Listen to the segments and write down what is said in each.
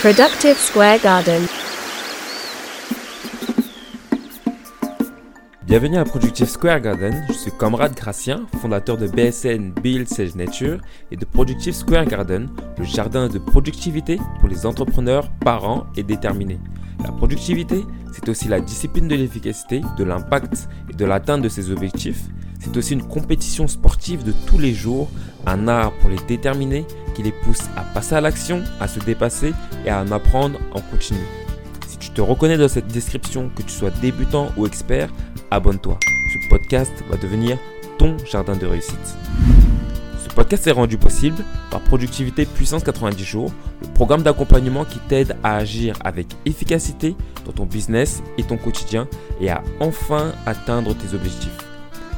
Productive Square Garden. Bienvenue à Productive Square Garden, je suis Comrade Gracien, fondateur de BSN Build Sage Nature et de Productive Square Garden, le jardin de productivité pour les entrepreneurs, parents et déterminés. La productivité, c'est aussi la discipline de l'efficacité, de l'impact et de l'atteinte de ses objectifs. C'est aussi une compétition sportive de tous les jours, un art pour les déterminés qui les pousse à passer à l'action, à se dépasser et à en apprendre en continu. Si tu te reconnais dans cette description, que tu sois débutant ou expert, abonne-toi. Ce podcast va devenir ton jardin de réussite. Ce podcast est rendu possible par Productivité Puissance 90 jours, le programme d'accompagnement qui t'aide à agir avec efficacité dans ton business et ton quotidien et à enfin atteindre tes objectifs.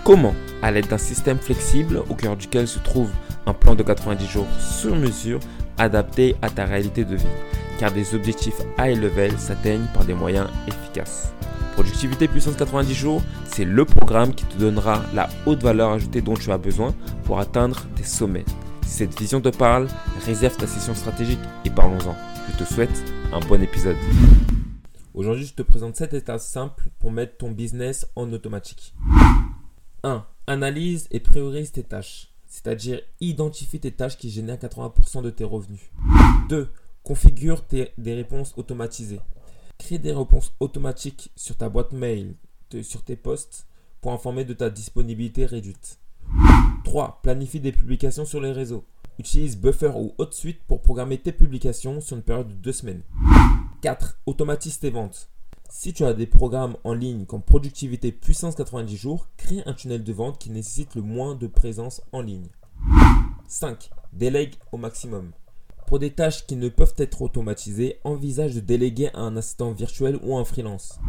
Comment À l'aide d'un système flexible au cœur duquel se trouve un plan de 90 jours sur mesure adapté à ta réalité de vie? Car des objectifs high level s'atteignent par des moyens efficaces. Productivité puissance 90 jours, c'est le programme qui te donnera la haute valeur ajoutée dont tu as besoin pour atteindre tes sommets. Cette vision te parle, réserve ta session stratégique et parlons-en. Je te souhaite un bon épisode. Aujourd'hui, je te présente 7 étapes simples pour mettre ton business en automatique. 1. Analyse et priorise tes tâches c'est-à-dire identifie tes tâches qui génèrent 80% de tes revenus. 2. Configure des réponses automatisées. Crée des réponses automatiques sur ta boîte mail, sur tes posts, pour informer de ta disponibilité réduite. 3. Planifie des publications sur les réseaux. Utilise Buffer ou HotSuite pour programmer tes publications sur une période de 2 semaines. 4. Automatise tes ventes. Si tu as des programmes en ligne comme Productivité Puissance 90 jours, crée un tunnel de vente qui nécessite le moins de présence en ligne. 5. Délègue au maximum. Pour des tâches qui ne peuvent être automatisées, envisage de déléguer à un assistant virtuel ou un freelance.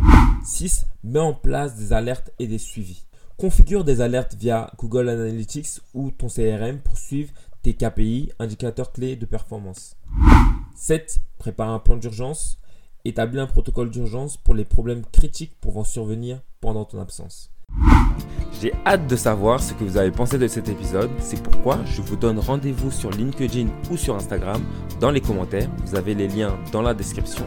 6. Mets en place des alertes et des suivis. Configure des alertes via Google Analytics ou ton CRM pour suivre tes KPI, indicateurs clés de performance. 7. Prépare un plan d'urgence établis un protocole d'urgence pour les problèmes critiques pouvant survenir pendant ton absence. J'ai hâte de savoir ce que vous avez pensé de cet épisode. C'est pourquoi je vous donne rendez-vous sur LinkedIn ou sur Instagram dans les commentaires. Vous avez les liens dans la description.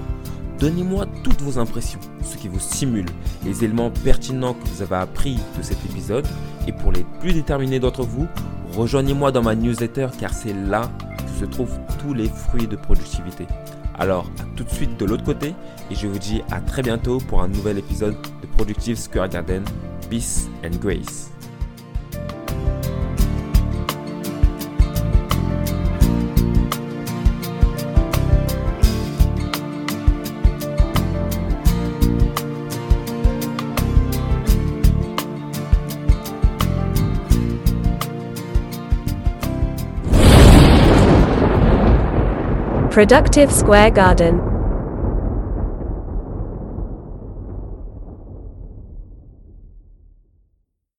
Donnez-moi toutes vos impressions, ce qui vous stimule, les éléments pertinents que vous avez appris de cet épisode. Et pour les plus déterminés d'entre vous, rejoignez-moi dans ma newsletter car c'est là que se trouvent tous les fruits de productivité. Alors, à tout de suite de l'autre côté et je vous dis à très bientôt pour un nouvel épisode de Productive Square Garden. Peace and Grace. Productive Square Garden.